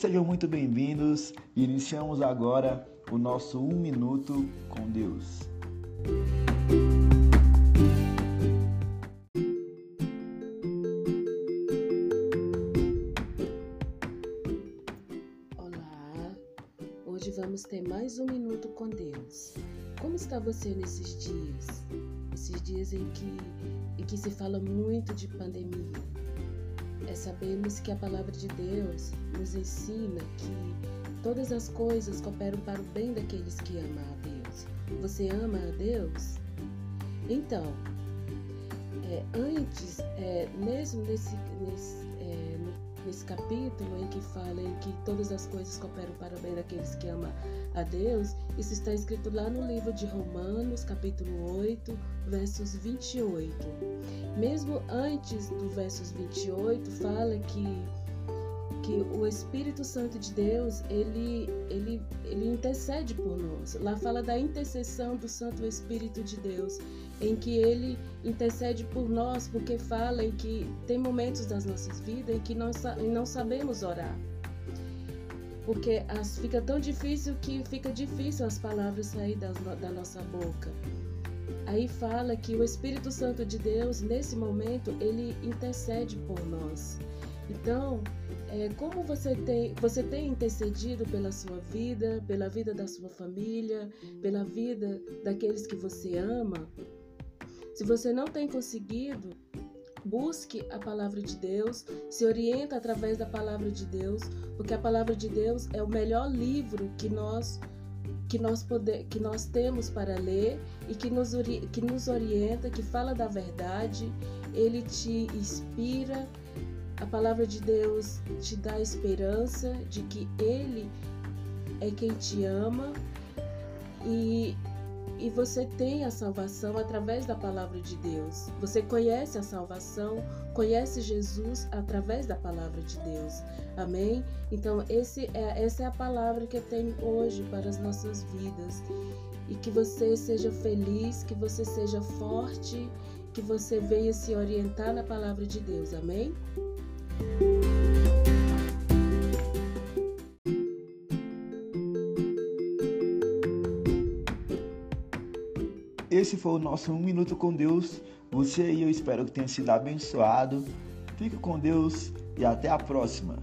sejam muito bem-vindos. Iniciamos agora o nosso Um Minuto com Deus. Olá, hoje vamos ter mais um minuto com Deus. Como está você nesses dias? Esses dias em que, em que se fala muito de pandemia. Sabemos que a palavra de Deus nos ensina que todas as coisas cooperam para o bem daqueles que amam a Deus. Você ama a Deus? Então, é, antes, é, mesmo nesse, nesse, é, nesse capítulo em que fala em que todas as coisas cooperam para o bem daqueles que amam a Deus, isso está escrito lá no livro de Romanos, capítulo 8, versos 28. Mesmo antes do versos 28, fala que que o Espírito Santo de Deus, ele, ele, ele intercede por nós. Lá fala da intercessão do Santo Espírito de Deus, em que ele intercede por nós, porque fala em que tem momentos das nossas vidas em que nós não sabemos orar. Porque as, fica tão difícil que fica difícil as palavras sair da nossa boca. Aí fala que o Espírito Santo de Deus, nesse momento, ele intercede por nós. Então, é, como você tem, você tem intercedido pela sua vida, pela vida da sua família, pela vida daqueles que você ama? Se você não tem conseguido, busque a palavra de Deus, se orienta através da palavra de Deus, porque a palavra de Deus é o melhor livro que nós que nós, poder, que nós temos para ler e que nos, que nos orienta, que fala da verdade, ele te inspira. A palavra de Deus te dá esperança de que Ele é quem te ama e e você tem a salvação através da palavra de Deus. Você conhece a salvação, conhece Jesus através da palavra de Deus. Amém? Então, é, essa é a palavra que eu tenho hoje para as nossas vidas. E que você seja feliz, que você seja forte, que você venha se orientar na palavra de Deus. Amém? Esse foi o nosso Um Minuto com Deus. Você e eu espero que tenha sido abençoado. Fique com Deus e até a próxima.